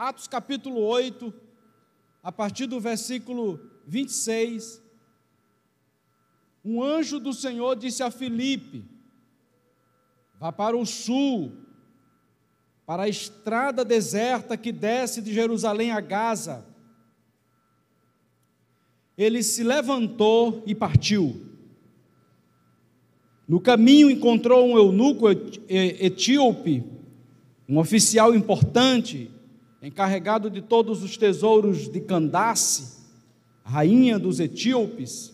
Atos capítulo 8, a partir do versículo 26. Um anjo do Senhor disse a Filipe: Vá para o sul, para a estrada deserta que desce de Jerusalém a Gaza. Ele se levantou e partiu. No caminho encontrou um eunuco etíope, um oficial importante, encarregado de todos os tesouros de Candace, rainha dos etíopes.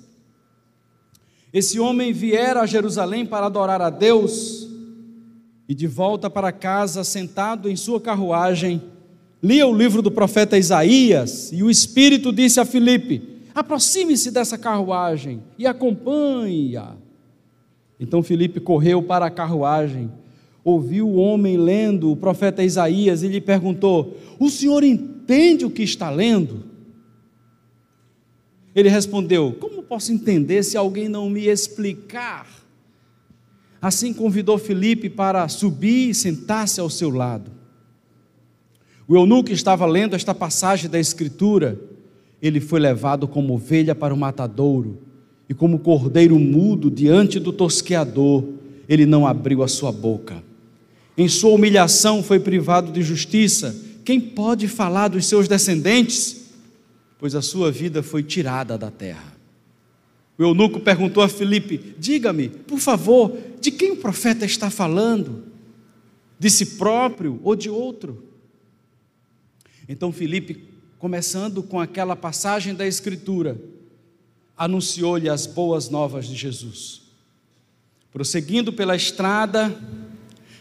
Esse homem viera a Jerusalém para adorar a Deus e de volta para casa, sentado em sua carruagem, lia o livro do profeta Isaías e o Espírito disse a Filipe: aproxime-se dessa carruagem e acompanhe-a. Então Filipe correu para a carruagem, ouviu o homem lendo o profeta Isaías e lhe perguntou: O senhor entende o que está lendo? Ele respondeu: Como posso entender se alguém não me explicar? Assim convidou Filipe para subir e sentar-se ao seu lado. O eunuco estava lendo esta passagem da Escritura. Ele foi levado como ovelha para o matadouro, e como cordeiro mudo diante do tosqueador, ele não abriu a sua boca. Em sua humilhação foi privado de justiça. Quem pode falar dos seus descendentes? Pois a sua vida foi tirada da terra. O eunuco perguntou a Filipe: Diga-me, por favor, de quem o profeta está falando? De si próprio ou de outro? Então Filipe, começando com aquela passagem da Escritura, anunciou-lhe as boas novas de Jesus. Prosseguindo pela estrada,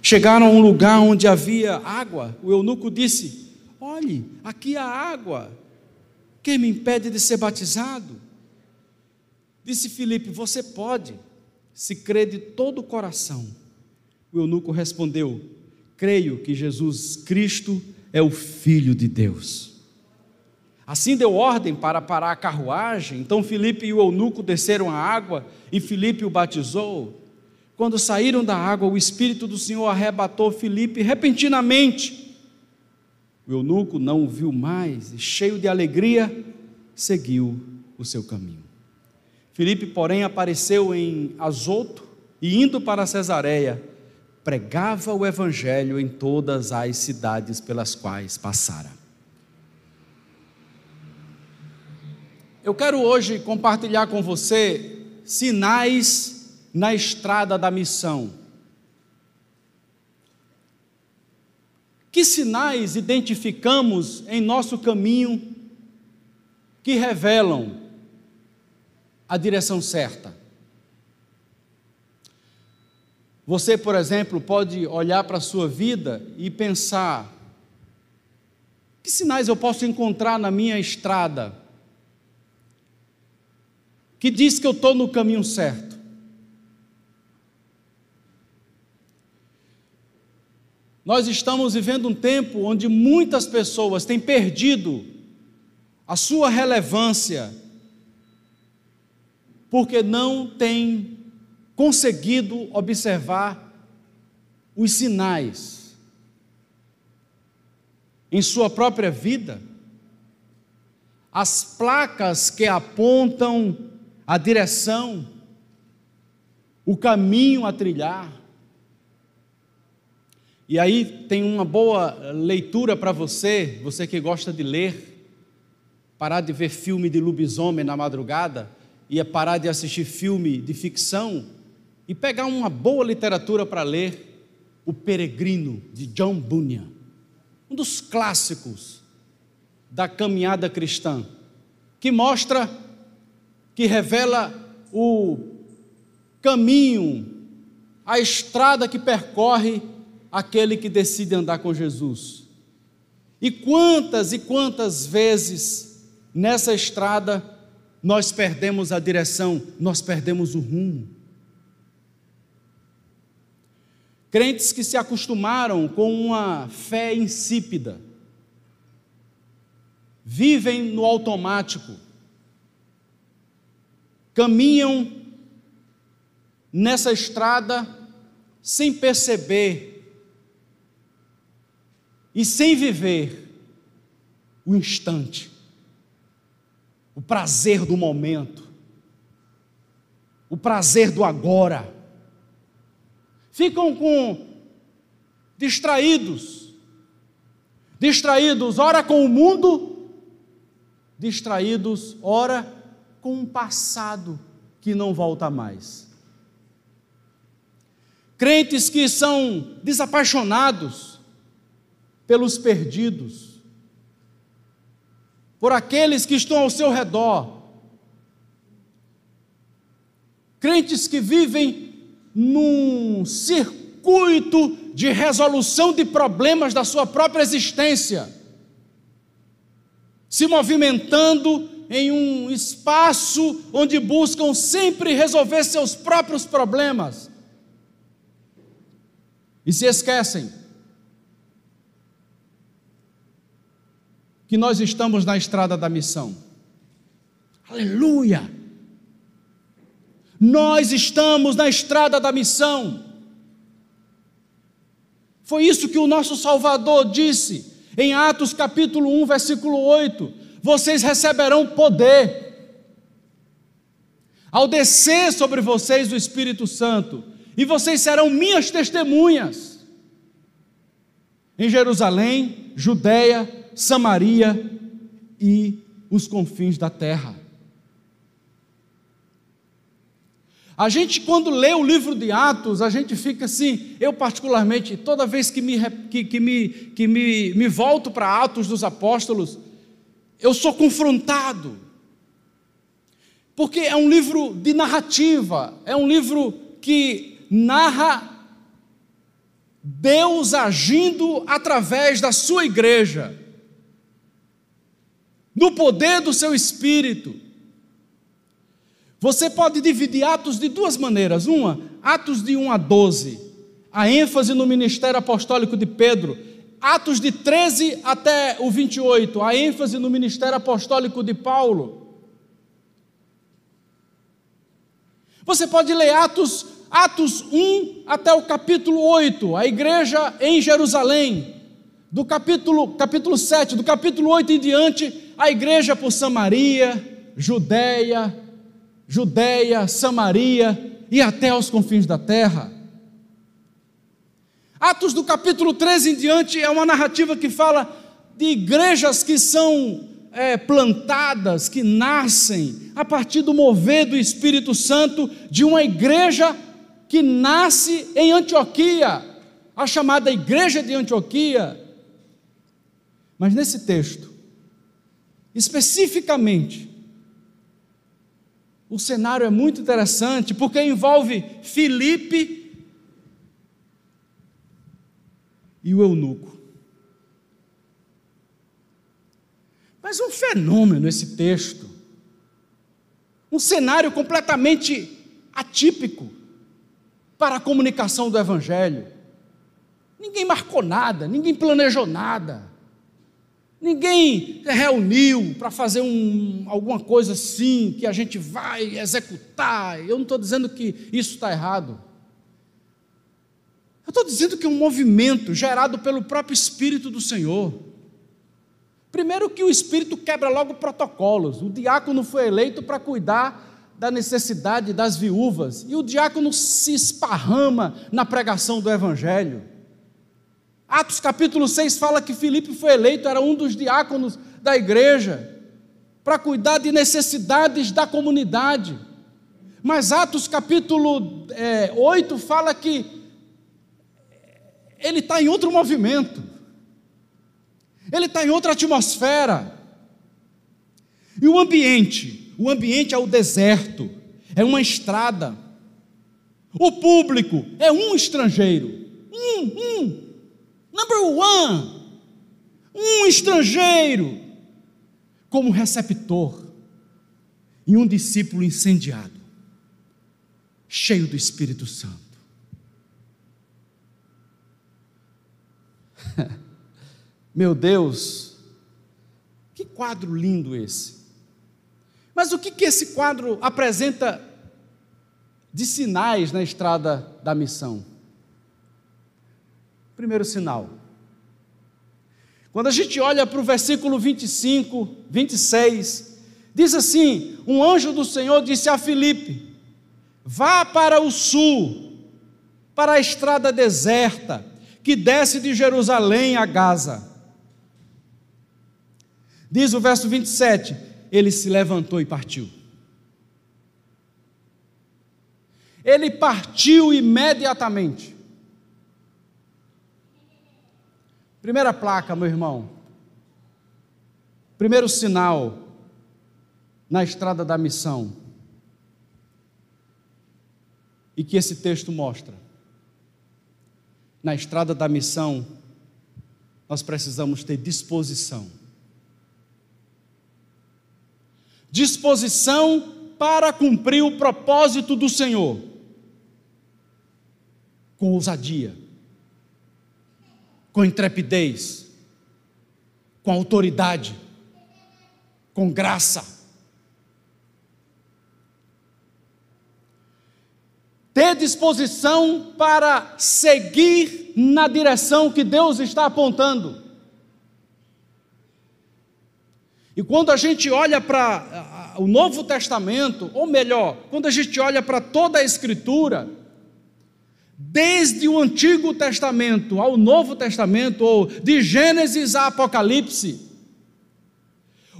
chegaram a um lugar onde havia água. O eunuco disse: Olhe, aqui há água. Quem me impede de ser batizado? Disse Filipe: Você pode, se crê de todo o coração. O eunuco respondeu: Creio que Jesus Cristo é o Filho de Deus. Assim deu ordem para parar a carruagem. Então Filipe e o eunuco desceram a água e Filipe o batizou. Quando saíram da água, o Espírito do Senhor arrebatou Filipe repentinamente. O eunuco não o viu mais e, cheio de alegria, seguiu o seu caminho. Filipe, porém, apareceu em Azoto e, indo para Cesareia, pregava o evangelho em todas as cidades pelas quais passara. Eu quero hoje compartilhar com você sinais na estrada da missão. Que sinais identificamos em nosso caminho que revelam a direção certa. Você, por exemplo, pode olhar para a sua vida e pensar: que sinais eu posso encontrar na minha estrada que diz que eu estou no caminho certo? Nós estamos vivendo um tempo onde muitas pessoas têm perdido a sua relevância porque não tem conseguido observar os sinais em sua própria vida, as placas que apontam a direção, o caminho a trilhar. E aí tem uma boa leitura para você, você que gosta de ler, parar de ver filme de lobisomem na madrugada ia parar de assistir filme de ficção e pegar uma boa literatura para ler, O Peregrino, de John Bunyan, um dos clássicos da caminhada cristã, que mostra, que revela o caminho, a estrada que percorre aquele que decide andar com Jesus. E quantas e quantas vezes nessa estrada nós perdemos a direção, nós perdemos o rumo. Crentes que se acostumaram com uma fé insípida, vivem no automático, caminham nessa estrada sem perceber e sem viver o instante, o prazer do momento, o prazer do agora. Ficam com distraídos, distraídos, ora com o mundo, distraídos, ora com um passado que não volta mais. Crentes que são desapaixonados pelos perdidos, por aqueles que estão ao seu redor. Crentes que vivem num circuito de resolução de problemas da sua própria existência, se movimentando em um espaço onde buscam sempre resolver seus próprios problemas e se esquecem que nós estamos na estrada da missão. Aleluia! Nós estamos na estrada da missão. Foi isso que o nosso Salvador disse em Atos capítulo 1, versículo 8: Vocês receberão poder ao descer sobre vocês o Espírito Santo, e vocês serão minhas testemunhas em Jerusalém, Judéia, Samaria e os confins da terra. A gente, quando lê o livro de Atos, a gente fica assim, eu particularmente, toda vez que me, que, que me, que me, me volto para Atos dos Apóstolos, eu sou confrontado. Porque é um livro de narrativa, é um livro que narra Deus agindo através da sua igreja no poder do seu espírito. Você pode dividir Atos de duas maneiras. Uma, Atos de 1 a 12, a ênfase no ministério apostólico de Pedro. Atos de 13 até o 28, a ênfase no ministério apostólico de Paulo. Você pode ler Atos, Atos 1 até o capítulo 8, a igreja em Jerusalém. Do capítulo, capítulo 7, do capítulo 8 em diante, a igreja por Samaria, Judéia, Judéia, Samaria e até os confins da terra. Atos do capítulo 13 em diante é uma narrativa que fala de igrejas que são é, plantadas, que nascem a partir do mover do Espírito Santo de uma igreja que nasce em Antioquia, a chamada Igreja de Antioquia. Mas nesse texto, especificamente. O cenário é muito interessante porque envolve Filipe e o eunuco. Mas um fenômeno esse texto. Um cenário completamente atípico para a comunicação do Evangelho. Ninguém marcou nada, ninguém planejou nada. Ninguém reuniu para fazer um, alguma coisa assim que a gente vai executar. Eu não estou dizendo que isso está errado. Eu estou dizendo que é um movimento gerado pelo próprio Espírito do Senhor. Primeiro, que o Espírito quebra logo protocolos. O diácono foi eleito para cuidar da necessidade das viúvas, e o diácono se esparrama na pregação do Evangelho. Atos capítulo 6 fala que Filipe foi eleito, era um dos diáconos da igreja, para cuidar de necessidades da comunidade. Mas Atos capítulo é, 8 fala que ele está em outro movimento, ele está em outra atmosfera. E o ambiente, o ambiente é o deserto, é uma estrada. O público é um estrangeiro, um, um, Number one, um estrangeiro como receptor e um discípulo incendiado, cheio do Espírito Santo. Meu Deus, que quadro lindo esse. Mas o que, que esse quadro apresenta de sinais na estrada da missão? Primeiro sinal. Quando a gente olha para o versículo 25, 26, diz assim: Um anjo do Senhor disse a Filipe: Vá para o sul, para a estrada deserta, que desce de Jerusalém a Gaza. Diz o verso 27, ele se levantou e partiu. Ele partiu imediatamente. Primeira placa, meu irmão. Primeiro sinal na estrada da missão. E que esse texto mostra. Na estrada da missão, nós precisamos ter disposição. Disposição para cumprir o propósito do Senhor. Com ousadia com intrepidez, com autoridade, com graça. Ter disposição para seguir na direção que Deus está apontando. E quando a gente olha para o Novo Testamento, ou melhor, quando a gente olha para toda a Escritura, desde o Antigo Testamento ao Novo Testamento, ou de Gênesis a Apocalipse,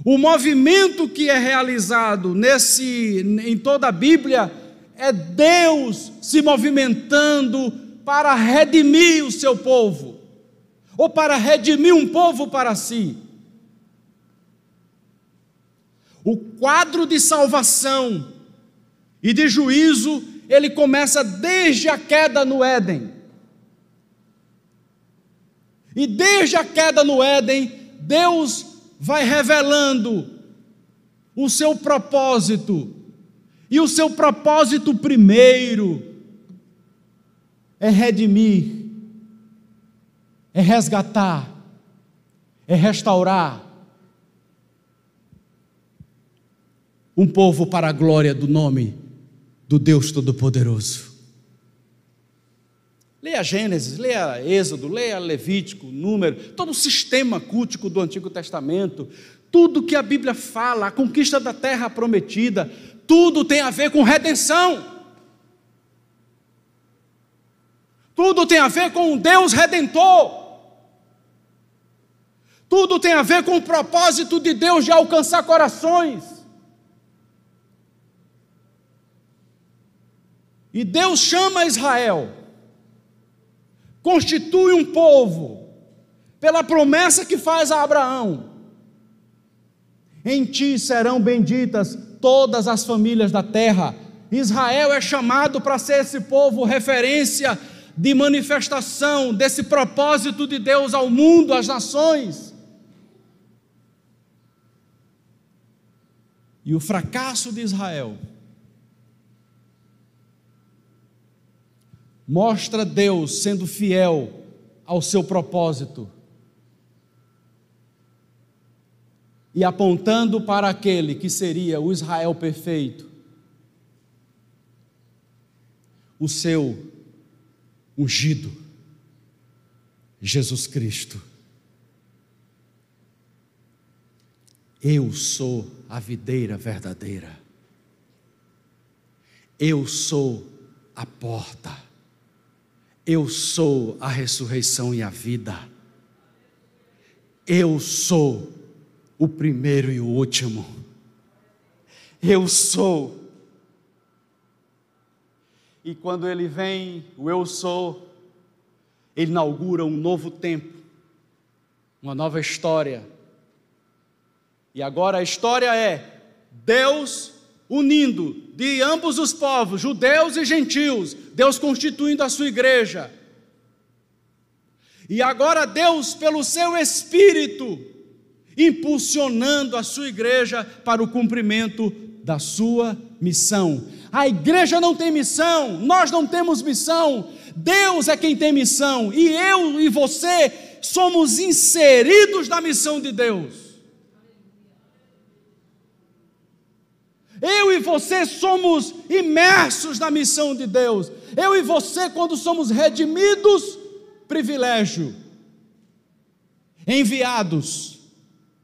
o movimento que é realizado nesse, em toda a Bíblia é Deus se movimentando para redimir o seu povo, ou para redimir um povo para si. O quadro de salvação e de juízo ele começa desde a queda no Éden. E desde a queda no Éden, Deus vai revelando o seu propósito. E o seu propósito primeiro é redimir, é resgatar, é restaurar um povo para a glória do nome do Deus Todo-Poderoso. Leia Gênesis, leia Êxodo, leia Levítico, Número, todo o sistema cultico do Antigo Testamento, tudo que a Bíblia fala, a conquista da terra prometida, tudo tem a ver com redenção. Tudo tem a ver com um Deus redentor. Tudo tem a ver com o propósito de Deus de alcançar corações. E Deus chama Israel, constitui um povo, pela promessa que faz a Abraão: em ti serão benditas todas as famílias da terra. Israel é chamado para ser esse povo referência de manifestação desse propósito de Deus ao mundo, às nações. E o fracasso de Israel mostra Deus sendo fiel ao seu propósito e apontando para aquele que seria o Israel perfeito, o seu ungido, Jesus Cristo. Eu sou a videira verdadeira. Eu sou a porta. Eu sou a ressurreição e a vida. Eu sou o primeiro e o último. Eu sou. E quando ele vem, o eu sou, ele inaugura um novo tempo, uma nova história. E agora a história é Deus unindo de ambos os povos, judeus e gentios, Deus constituindo a sua igreja. E agora Deus, pelo seu Espírito, impulsionando a sua igreja para o cumprimento da sua missão. A igreja não tem missão, nós não temos missão, Deus é quem tem missão, e eu e você somos inseridos na missão de Deus. Eu e você somos imersos na missão de Deus. Eu e você, quando somos redimidos, privilégio. Enviados,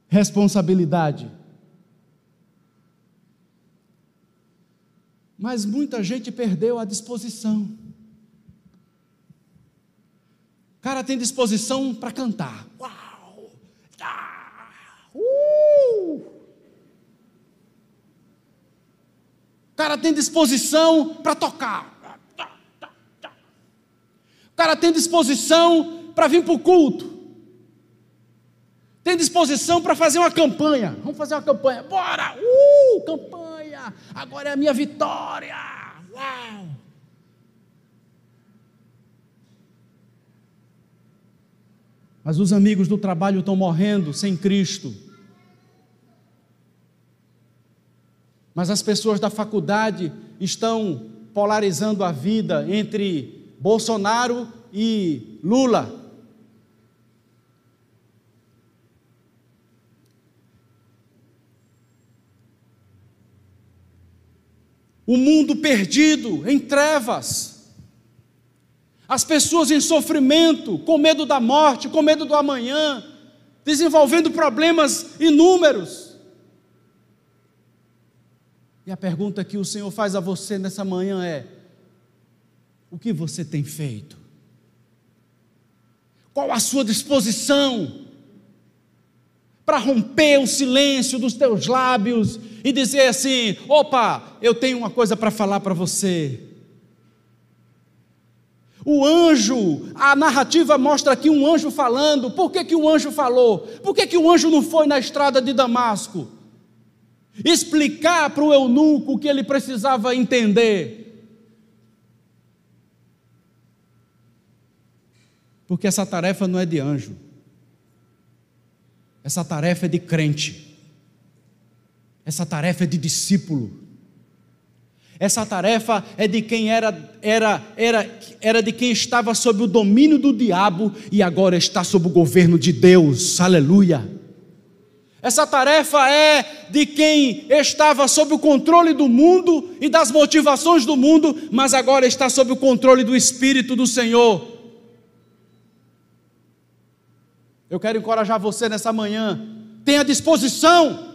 responsabilidade. Mas muita gente perdeu a disposição. O cara tem disposição para cantar. Uau! Ah, uh! O cara tem disposição para tocar. O cara tem disposição para vir para o culto. Tem disposição para fazer uma campanha. Vamos fazer uma campanha. Bora! Uh! Campanha! Agora é a minha vitória! Uau! Mas os amigos do trabalho estão morrendo sem Cristo. Mas as pessoas da faculdade estão polarizando a vida entre Bolsonaro e Lula. O mundo perdido em trevas. As pessoas em sofrimento, com medo da morte, com medo do amanhã, desenvolvendo problemas inúmeros. E a pergunta que o Senhor faz a você nessa manhã é: o que você tem feito? Qual a sua disposição para romper o silêncio dos teus lábios e dizer assim: opa, eu tenho uma coisa para falar para você. O anjo, a narrativa mostra aqui um anjo falando. Por que, que o anjo falou? Por que, que o anjo não foi na estrada de Damasco? Explicar para o eunuco o que ele precisava entender. Porque essa tarefa não é de anjo. Essa tarefa é de crente. Essa tarefa é de discípulo. Essa tarefa é de quem era, era, era, era de quem estava sob o domínio do diabo e agora está sob o governo de Deus. Aleluia. Essa tarefa é de quem estava sob o controle do mundo e das motivações do mundo, mas agora está sob o controle do Espírito do Senhor. Eu quero encorajar você nessa manhã. Tenha disposição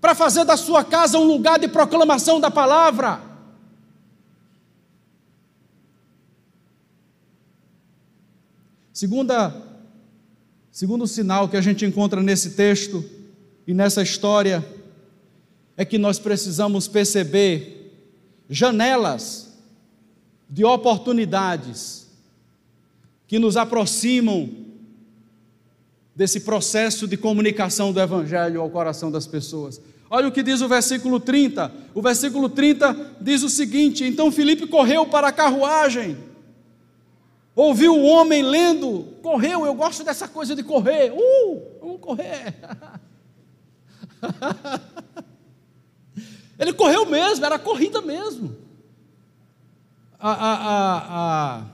para fazer da sua casa um lugar de proclamação da palavra. Segunda, segundo sinal que a gente encontra nesse texto e nessa história é que nós precisamos perceber janelas de oportunidades que nos aproximam desse processo de comunicação do Evangelho ao coração das pessoas. Olha o que diz o versículo 30. O versículo 30 diz o seguinte: Então Filipe correu para a carruagem, ouviu o homem lendo, correu. Eu gosto dessa coisa de correr. Uh, vamos correr. Ele correu mesmo, era corrida mesmo. A, a, a, a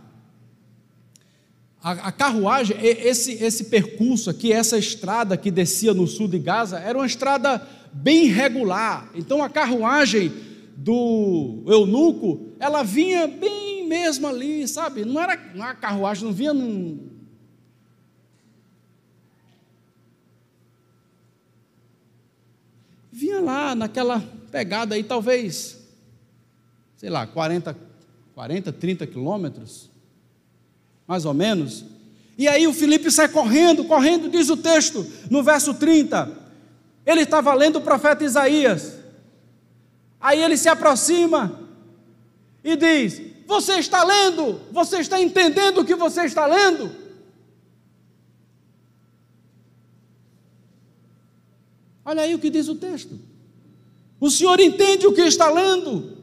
a, carruagem, esse, esse percurso aqui, essa estrada que descia no sul de Gaza, era uma estrada bem regular. Então a carruagem do eunuco, ela vinha bem mesmo ali, sabe? Não era uma carruagem, não vinha num. Vinha lá naquela pegada aí, talvez, sei lá, 40, 40 30 quilômetros mais ou menos. E aí o Felipe sai correndo, correndo, diz o texto, no verso 30. Ele estava lendo o profeta Isaías. Aí ele se aproxima e diz: Você está lendo? Você está entendendo o que você está lendo? Olha aí o que diz o texto. O senhor entende o que está lendo?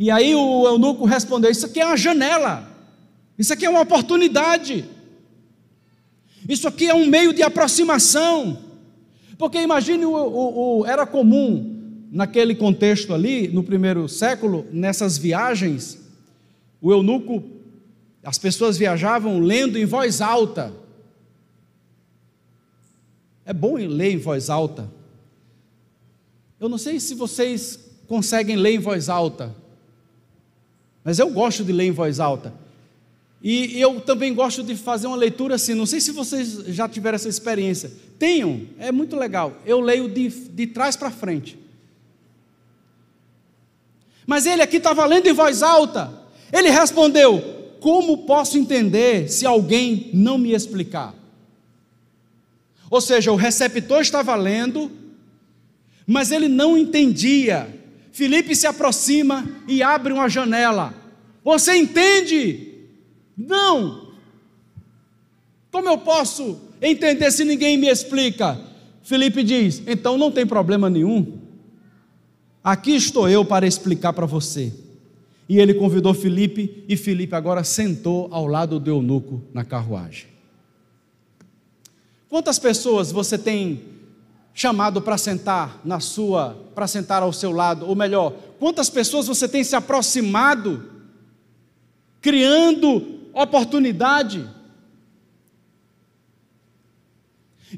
E aí o eunuco respondeu: Isso aqui é uma janela. Isso aqui é uma oportunidade. Isso aqui é um meio de aproximação. Porque imagine, o, o, o, era comum naquele contexto ali, no primeiro século, nessas viagens, o eunuco, as pessoas viajavam lendo em voz alta. É bom ler em voz alta. Eu não sei se vocês conseguem ler em voz alta, mas eu gosto de ler em voz alta. E eu também gosto de fazer uma leitura assim. Não sei se vocês já tiveram essa experiência. Tenham, é muito legal. Eu leio de, de trás para frente. Mas ele aqui estava lendo em voz alta. Ele respondeu: Como posso entender se alguém não me explicar? Ou seja, o receptor estava lendo, mas ele não entendia. Felipe se aproxima e abre uma janela. Você entende? Não! Como eu posso entender se ninguém me explica? Felipe diz: então não tem problema nenhum. Aqui estou eu para explicar para você. E ele convidou Felipe, e Felipe agora sentou ao lado do eunuco na carruagem. Quantas pessoas você tem chamado para sentar na sua, para sentar ao seu lado, ou melhor, quantas pessoas você tem se aproximado, criando oportunidade.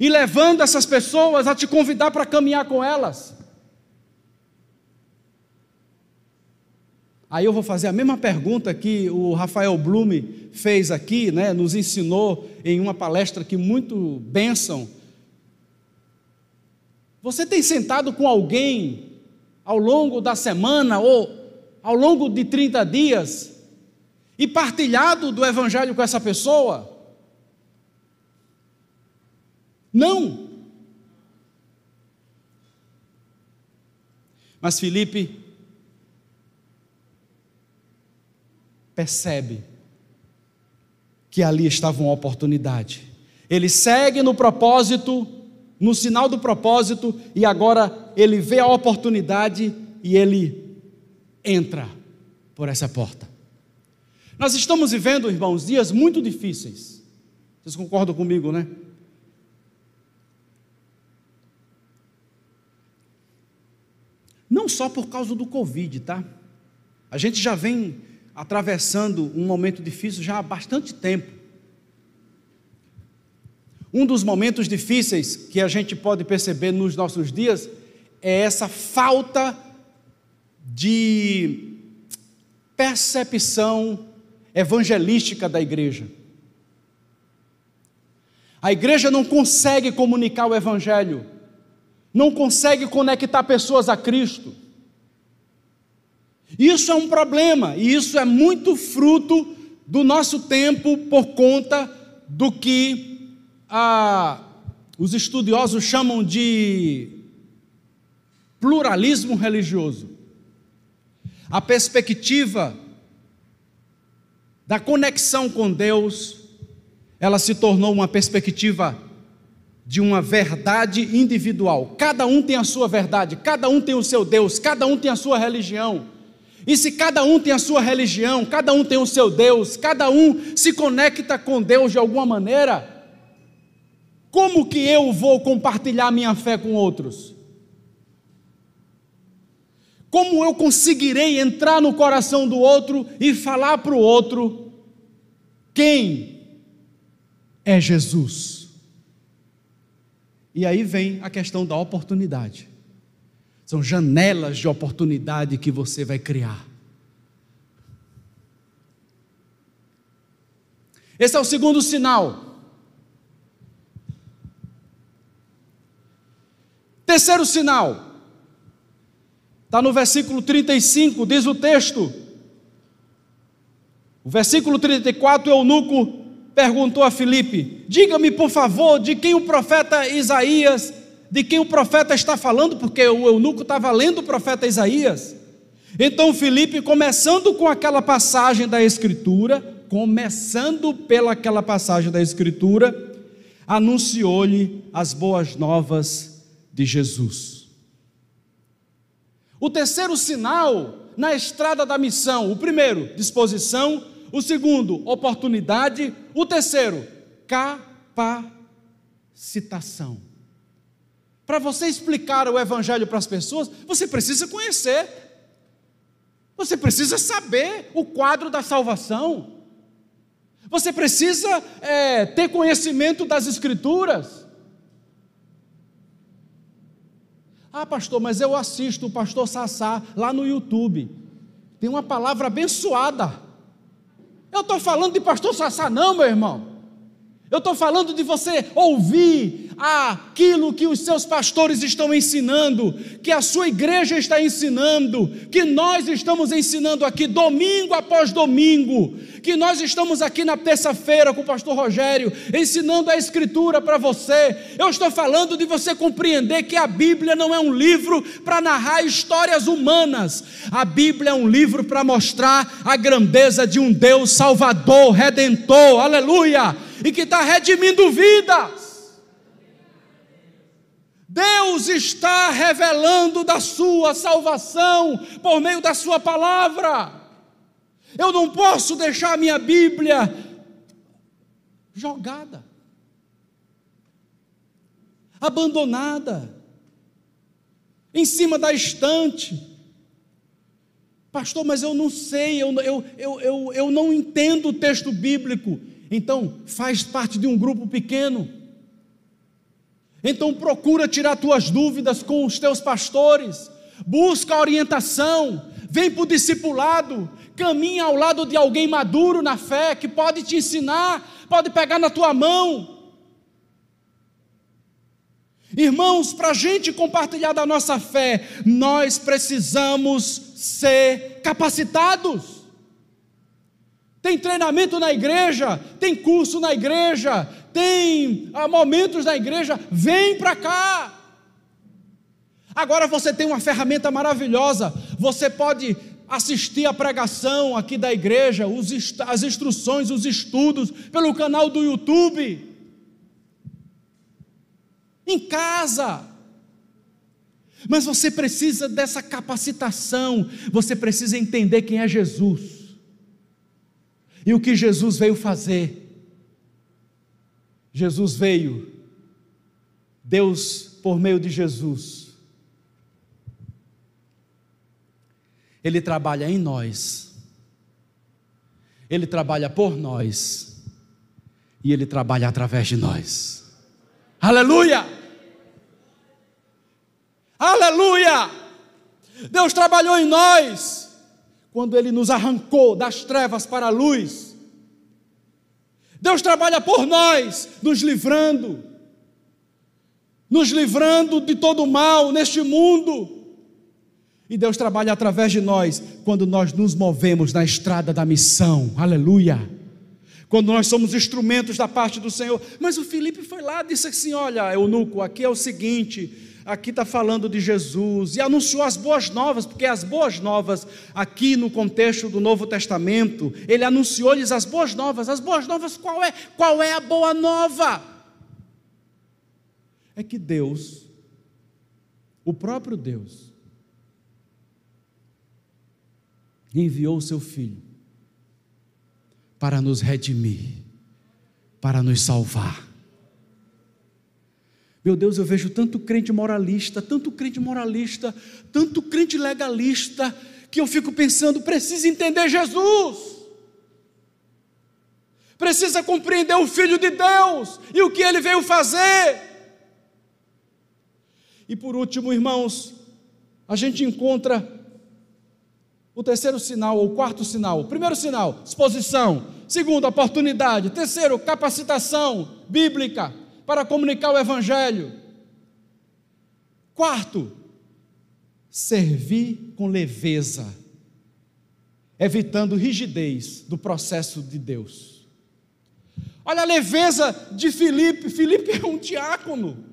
E levando essas pessoas a te convidar para caminhar com elas. Aí eu vou fazer a mesma pergunta que o Rafael Blume fez aqui, né, nos ensinou em uma palestra que muito bênção. Você tem sentado com alguém ao longo da semana ou ao longo de 30 dias e partilhado do Evangelho com essa pessoa? Não. Mas Felipe percebe que ali estava uma oportunidade. Ele segue no propósito, no sinal do propósito, e agora ele vê a oportunidade e ele entra por essa porta. Nós estamos vivendo, irmãos, dias muito difíceis. Vocês concordam comigo, né? Não só por causa do Covid, tá? A gente já vem atravessando um momento difícil já há bastante tempo. Um dos momentos difíceis que a gente pode perceber nos nossos dias é essa falta de percepção evangelística da igreja. A igreja não consegue comunicar o evangelho, não consegue conectar pessoas a Cristo. Isso é um problema, e isso é muito fruto do nosso tempo por conta do que ah, os estudiosos chamam de pluralismo religioso. A perspectiva da conexão com Deus, ela se tornou uma perspectiva de uma verdade individual. Cada um tem a sua verdade, cada um tem o seu Deus, cada um tem a sua religião. E se cada um tem a sua religião, cada um tem o seu Deus, cada um se conecta com Deus de alguma maneira, como que eu vou compartilhar minha fé com outros? Como eu conseguirei entrar no coração do outro e falar para o outro quem é Jesus? E aí vem a questão da oportunidade. São janelas de oportunidade que você vai criar. Esse é o segundo sinal. Terceiro sinal. Está no versículo 35, diz o texto. O versículo 34, o eunuco perguntou a Filipe: Diga-me, por favor, de quem o profeta Isaías, de quem o profeta está falando, porque o eunuco estava lendo o profeta Isaías. Então Filipe, começando com aquela passagem da Escritura, começando pelaquela passagem da Escritura, anunciou-lhe as boas novas de Jesus. O terceiro sinal na estrada da missão: o primeiro, disposição, o segundo, oportunidade, o terceiro, capacitação. Para você explicar o Evangelho para as pessoas, você precisa conhecer, você precisa saber o quadro da salvação, você precisa é, ter conhecimento das Escrituras. Ah, pastor, mas eu assisto o pastor Sassá lá no YouTube. Tem uma palavra abençoada. Eu estou falando de pastor Sassá, não, meu irmão. Eu estou falando de você ouvir aquilo que os seus pastores estão ensinando, que a sua igreja está ensinando, que nós estamos ensinando aqui domingo após domingo, que nós estamos aqui na terça-feira com o pastor Rogério, ensinando a Escritura para você. Eu estou falando de você compreender que a Bíblia não é um livro para narrar histórias humanas, a Bíblia é um livro para mostrar a grandeza de um Deus Salvador, Redentor, aleluia, e que está redimindo vidas. Deus está revelando da sua salvação por meio da sua palavra. Eu não posso deixar a minha Bíblia jogada, abandonada, em cima da estante. Pastor, mas eu não sei, eu, eu, eu, eu, eu não entendo o texto bíblico. Então, faz parte de um grupo pequeno. Então, procura tirar tuas dúvidas com os teus pastores, busca orientação, vem para o discipulado, caminha ao lado de alguém maduro na fé, que pode te ensinar, pode pegar na tua mão. Irmãos, para a gente compartilhar da nossa fé, nós precisamos ser capacitados. Tem treinamento na igreja, tem curso na igreja, tem momentos na igreja, vem para cá. Agora você tem uma ferramenta maravilhosa, você pode assistir a pregação aqui da igreja, as instruções, os estudos, pelo canal do YouTube. Em casa. Mas você precisa dessa capacitação, você precisa entender quem é Jesus. E o que Jesus veio fazer. Jesus veio, Deus, por meio de Jesus, Ele trabalha em nós, Ele trabalha por nós, e Ele trabalha através de nós. Aleluia! Aleluia! Deus trabalhou em nós quando Ele nos arrancou das trevas para a luz. Deus trabalha por nós, nos livrando, nos livrando de todo o mal neste mundo. E Deus trabalha através de nós quando nós nos movemos na estrada da missão. Aleluia. Quando nós somos instrumentos da parte do Senhor. Mas o Felipe foi lá e disse assim: Olha, Eunuco, aqui é o seguinte. Aqui está falando de Jesus e anunciou as boas novas, porque as boas novas, aqui no contexto do Novo Testamento, ele anunciou-lhes as boas novas. As boas novas, qual é? Qual é a boa nova? É que Deus, o próprio Deus, enviou o seu Filho para nos redimir, para nos salvar. Meu Deus, eu vejo tanto crente moralista, tanto crente moralista, tanto crente legalista, que eu fico pensando, precisa entender Jesus. Precisa compreender o Filho de Deus e o que ele veio fazer. E por último, irmãos, a gente encontra o terceiro sinal, ou o quarto sinal. Primeiro sinal, exposição. Segundo, oportunidade. Terceiro, capacitação bíblica para comunicar o Evangelho. Quarto, servir com leveza, evitando rigidez do processo de Deus. Olha a leveza de Filipe. Filipe é um diácono.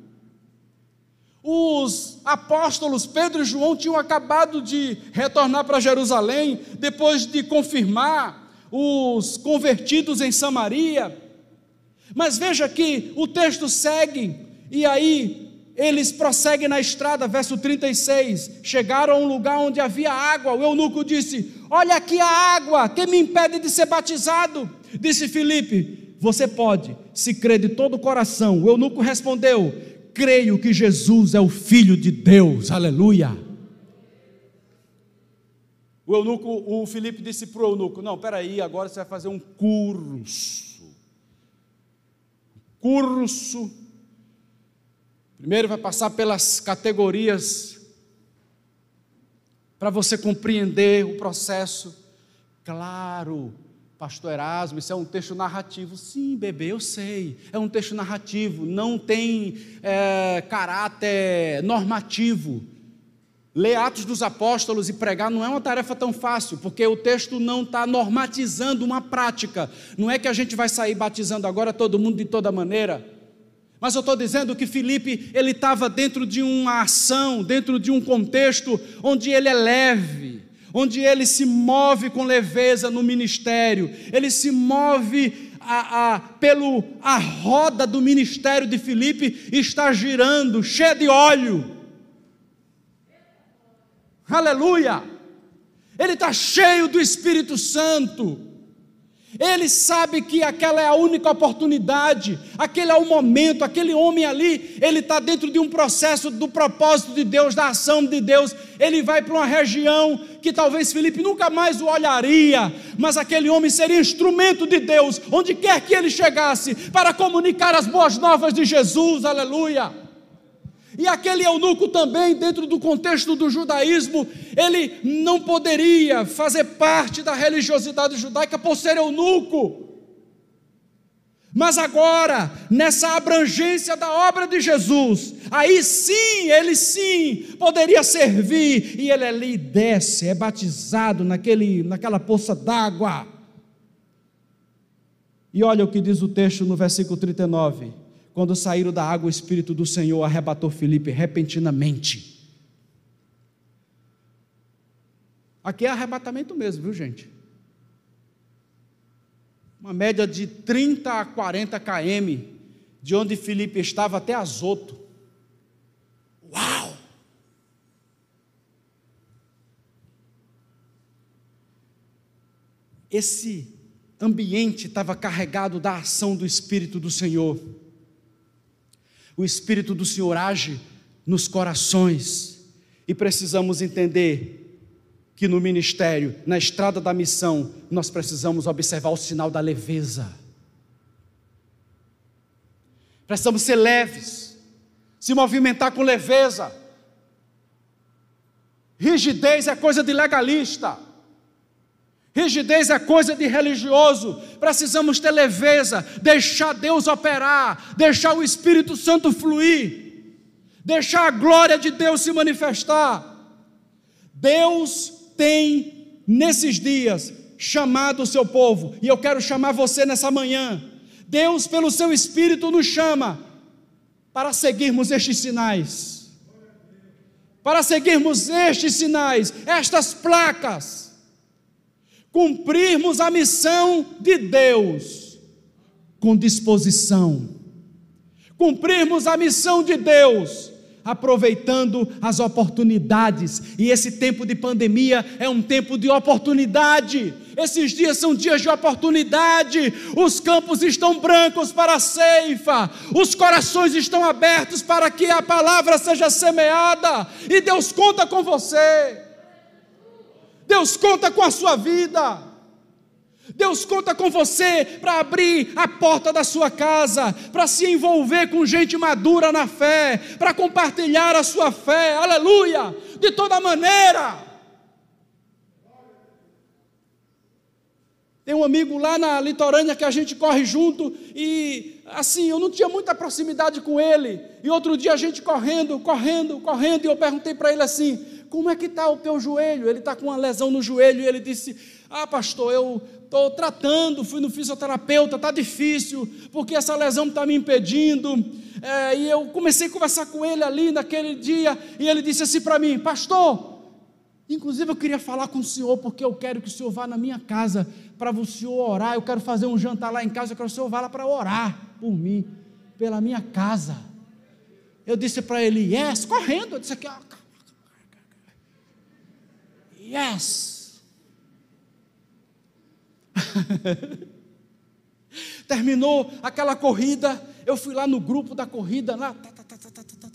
Os apóstolos Pedro e João tinham acabado de retornar para Jerusalém, depois de confirmar os convertidos em Samaria. Mas veja que o texto segue, e aí eles prosseguem na estrada, verso 36. Chegaram a um lugar onde havia água. O eunuco disse: Olha aqui a água, que me impede de ser batizado? Disse Filipe: Você pode, se crê de todo o coração. O eunuco respondeu: creio que Jesus é o Filho de Deus, aleluia. O eunuco, o Filipe disse para o eunuco: Não, peraí, agora você vai fazer um curso. Curso. Primeiro vai passar pelas categorias para você compreender o processo. Claro, Pastor Erasmo, isso é um texto narrativo. Sim, bebê, eu sei. É um texto narrativo, não tem é, caráter normativo. Ler Atos dos Apóstolos e pregar não é uma tarefa tão fácil, porque o texto não está normatizando uma prática. Não é que a gente vai sair batizando agora todo mundo de toda maneira. Mas eu estou dizendo que Felipe ele estava dentro de uma ação, dentro de um contexto onde ele é leve, onde ele se move com leveza no ministério, ele se move a, a, pelo a roda do ministério de Filipe está girando, cheia de óleo. Aleluia! Ele está cheio do Espírito Santo. Ele sabe que aquela é a única oportunidade, aquele é o momento, aquele homem ali, ele está dentro de um processo do propósito de Deus, da ação de Deus. Ele vai para uma região que talvez Felipe nunca mais o olharia, mas aquele homem seria instrumento de Deus, onde quer que ele chegasse, para comunicar as boas novas de Jesus, aleluia. E aquele eunuco também, dentro do contexto do judaísmo, ele não poderia fazer parte da religiosidade judaica por ser eunuco. Mas agora, nessa abrangência da obra de Jesus, aí sim, ele sim poderia servir, e ele ali desce, é batizado naquele, naquela poça d'água. E olha o que diz o texto no versículo 39. Quando saíram da água, o Espírito do Senhor arrebatou Felipe repentinamente. Aqui é arrebatamento mesmo, viu gente? Uma média de 30 a 40 km de onde Felipe estava até Azoto. Uau! Esse ambiente estava carregado da ação do Espírito do Senhor o Espírito do Senhor age nos corações e precisamos entender que no ministério, na estrada da missão, nós precisamos observar o sinal da leveza. Precisamos ser leves, se movimentar com leveza. Rigidez é coisa de legalista. Rigidez é coisa de religioso. Precisamos ter leveza, deixar Deus operar, deixar o Espírito Santo fluir, deixar a glória de Deus se manifestar. Deus tem, nesses dias, chamado o seu povo, e eu quero chamar você nessa manhã. Deus, pelo seu Espírito, nos chama para seguirmos estes sinais. Para seguirmos estes sinais, estas placas cumprirmos a missão de Deus com disposição, cumprirmos a missão de Deus aproveitando as oportunidades, e esse tempo de pandemia é um tempo de oportunidade. Esses dias são dias de oportunidade. Os campos estão brancos para a ceifa, os corações estão abertos para que a palavra seja semeada, e Deus conta com você. Deus conta com a sua vida. Deus conta com você para abrir a porta da sua casa, para se envolver com gente madura na fé, para compartilhar a sua fé, aleluia, de toda maneira. Tem um amigo lá na litorânea que a gente corre junto e assim, eu não tinha muita proximidade com ele. E outro dia a gente correndo, correndo, correndo, e eu perguntei para ele assim: como é que está o teu joelho? Ele está com uma lesão no joelho, e ele disse: Ah, pastor, eu estou tratando, fui no fisioterapeuta, está difícil, porque essa lesão está me impedindo. É, e eu comecei a conversar com ele ali naquele dia, e ele disse assim para mim: Pastor, inclusive eu queria falar com o senhor, porque eu quero que o senhor vá na minha casa para o senhor orar. Eu quero fazer um jantar lá em casa, eu quero que o senhor vá lá para orar por mim, pela minha casa. Eu disse para ele: Yes, correndo. Eu disse Yes! Terminou aquela corrida, eu fui lá no grupo da corrida, lá, tá, tá,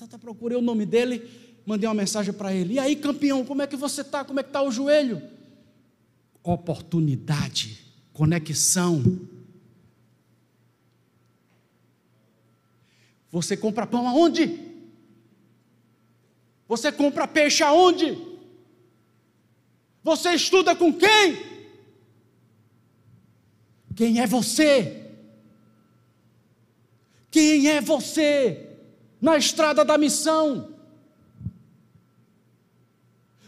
tá, procurei o nome dele, mandei uma mensagem para ele. E aí, campeão, como é que você está? Como é que está o joelho? Oportunidade, conexão. Você compra pão aonde? Você compra peixe aonde? Você estuda com quem? Quem é você? Quem é você na estrada da missão?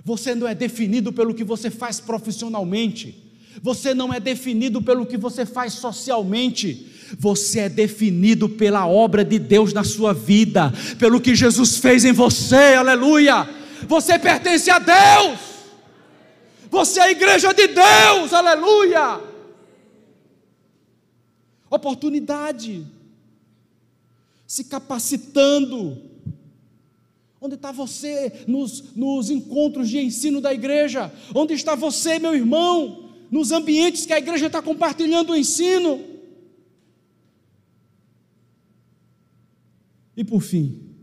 Você não é definido pelo que você faz profissionalmente. Você não é definido pelo que você faz socialmente. Você é definido pela obra de Deus na sua vida, pelo que Jesus fez em você. Aleluia! Você pertence a Deus. Você é a igreja de Deus. Aleluia! Oportunidade. Se capacitando Onde está você nos, nos encontros de ensino da igreja? Onde está você, meu irmão, nos ambientes que a igreja está compartilhando o ensino? E por fim,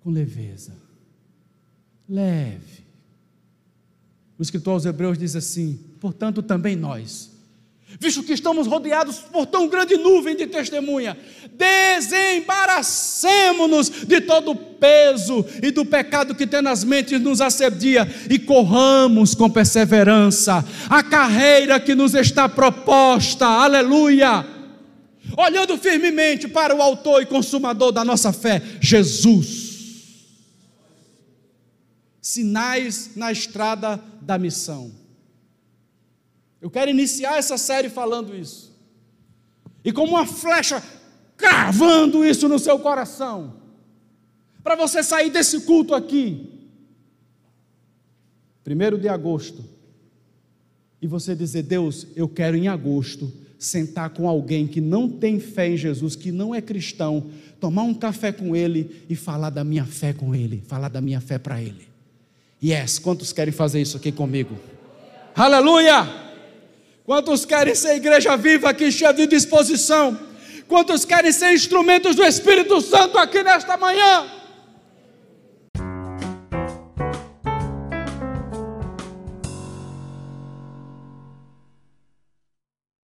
com leveza, leve. O escritor aos Hebreus diz assim: portanto, também nós visto que estamos rodeados por tão grande nuvem de testemunha, desembaracemos-nos de todo o peso e do pecado que tenazmente nos assedia e corramos com perseverança a carreira que nos está proposta, aleluia, olhando firmemente para o Autor e Consumador da nossa fé, Jesus. Sinais na estrada da missão. Eu quero iniciar essa série falando isso. E como uma flecha, cravando isso no seu coração. Para você sair desse culto aqui. Primeiro de agosto. E você dizer, Deus, eu quero em agosto sentar com alguém que não tem fé em Jesus, que não é cristão, tomar um café com ele e falar da minha fé com ele, falar da minha fé para ele. Yes, quantos querem fazer isso aqui comigo? Aleluia! Quantos querem ser igreja viva aqui, cheia de disposição? Quantos querem ser instrumentos do Espírito Santo aqui nesta manhã?